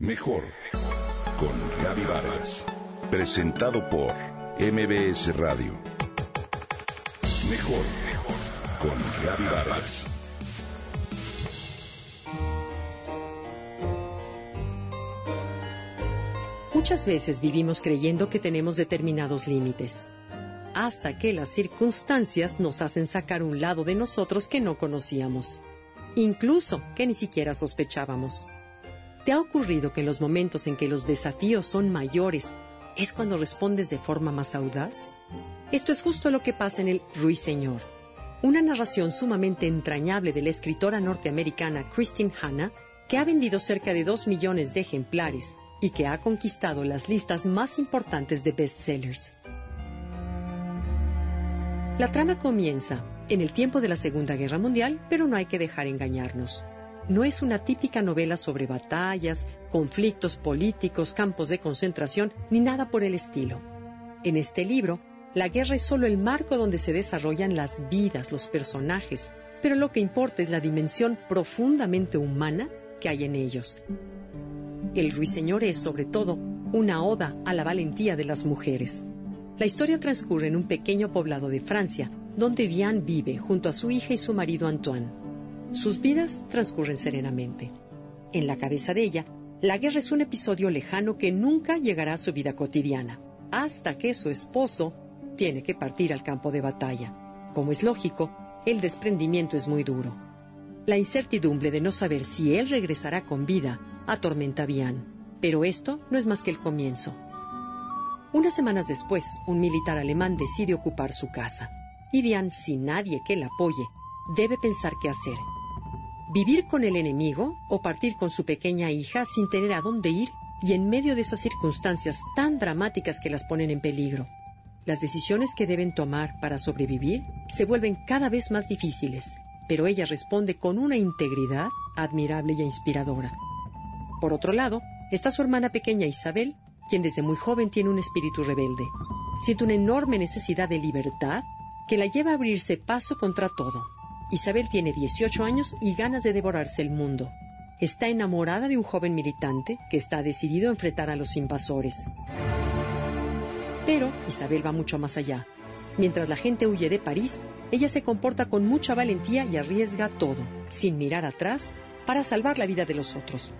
Mejor con Gaby Vargas. Presentado por MBS Radio. Mejor con Gaby Vargas. Muchas veces vivimos creyendo que tenemos determinados límites, hasta que las circunstancias nos hacen sacar un lado de nosotros que no conocíamos, incluso que ni siquiera sospechábamos. ¿Te ha ocurrido que en los momentos en que los desafíos son mayores es cuando respondes de forma más audaz? Esto es justo lo que pasa en el Ruiseñor, una narración sumamente entrañable de la escritora norteamericana Christine Hanna, que ha vendido cerca de dos millones de ejemplares y que ha conquistado las listas más importantes de bestsellers. La trama comienza en el tiempo de la Segunda Guerra Mundial, pero no hay que dejar engañarnos no es una típica novela sobre batallas, conflictos políticos, campos de concentración, ni nada por el estilo. En este libro, la guerra es solo el marco donde se desarrollan las vidas, los personajes, pero lo que importa es la dimensión profundamente humana que hay en ellos. El Ruiseñor es, sobre todo, una oda a la valentía de las mujeres. La historia transcurre en un pequeño poblado de Francia, donde Diane vive junto a su hija y su marido Antoine. Sus vidas transcurren serenamente. En la cabeza de ella, la guerra es un episodio lejano que nunca llegará a su vida cotidiana, hasta que su esposo tiene que partir al campo de batalla. Como es lógico, el desprendimiento es muy duro. La incertidumbre de no saber si él regresará con vida atormenta a Bian, pero esto no es más que el comienzo. Unas semanas después, un militar alemán decide ocupar su casa, y Bian, sin nadie que la apoye, debe pensar qué hacer vivir con el enemigo o partir con su pequeña hija sin tener a dónde ir y en medio de esas circunstancias tan dramáticas que las ponen en peligro. Las decisiones que deben tomar para sobrevivir se vuelven cada vez más difíciles, pero ella responde con una integridad admirable y inspiradora. Por otro lado, está su hermana pequeña Isabel, quien desde muy joven tiene un espíritu rebelde. Siente una enorme necesidad de libertad que la lleva a abrirse paso contra todo, Isabel tiene 18 años y ganas de devorarse el mundo. Está enamorada de un joven militante que está decidido a enfrentar a los invasores. Pero Isabel va mucho más allá. Mientras la gente huye de París, ella se comporta con mucha valentía y arriesga todo, sin mirar atrás, para salvar la vida de los otros.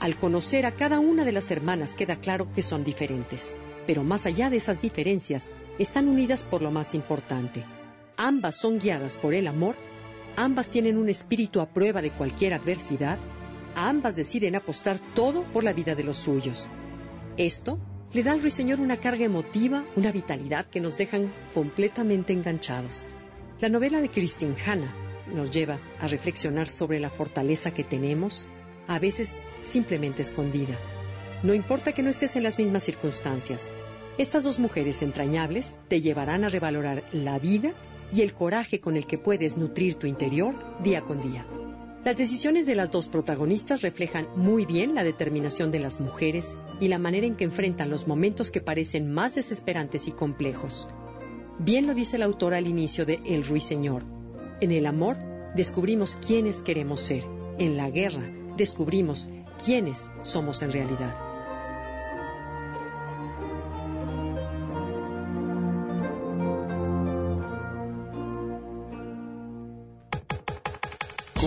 Al conocer a cada una de las hermanas queda claro que son diferentes, pero más allá de esas diferencias, están unidas por lo más importante. Ambas son guiadas por el amor Ambas tienen un espíritu a prueba de cualquier adversidad. Ambas deciden apostar todo por la vida de los suyos. Esto le da al ruiseñor una carga emotiva, una vitalidad que nos dejan completamente enganchados. La novela de Christine Hanna nos lleva a reflexionar sobre la fortaleza que tenemos, a veces simplemente escondida. No importa que no estés en las mismas circunstancias. Estas dos mujeres entrañables te llevarán a revalorar la vida y el coraje con el que puedes nutrir tu interior día con día. Las decisiones de las dos protagonistas reflejan muy bien la determinación de las mujeres y la manera en que enfrentan los momentos que parecen más desesperantes y complejos. Bien lo dice el autor al inicio de El Ruiseñor. En el amor descubrimos quiénes queremos ser. En la guerra descubrimos quiénes somos en realidad.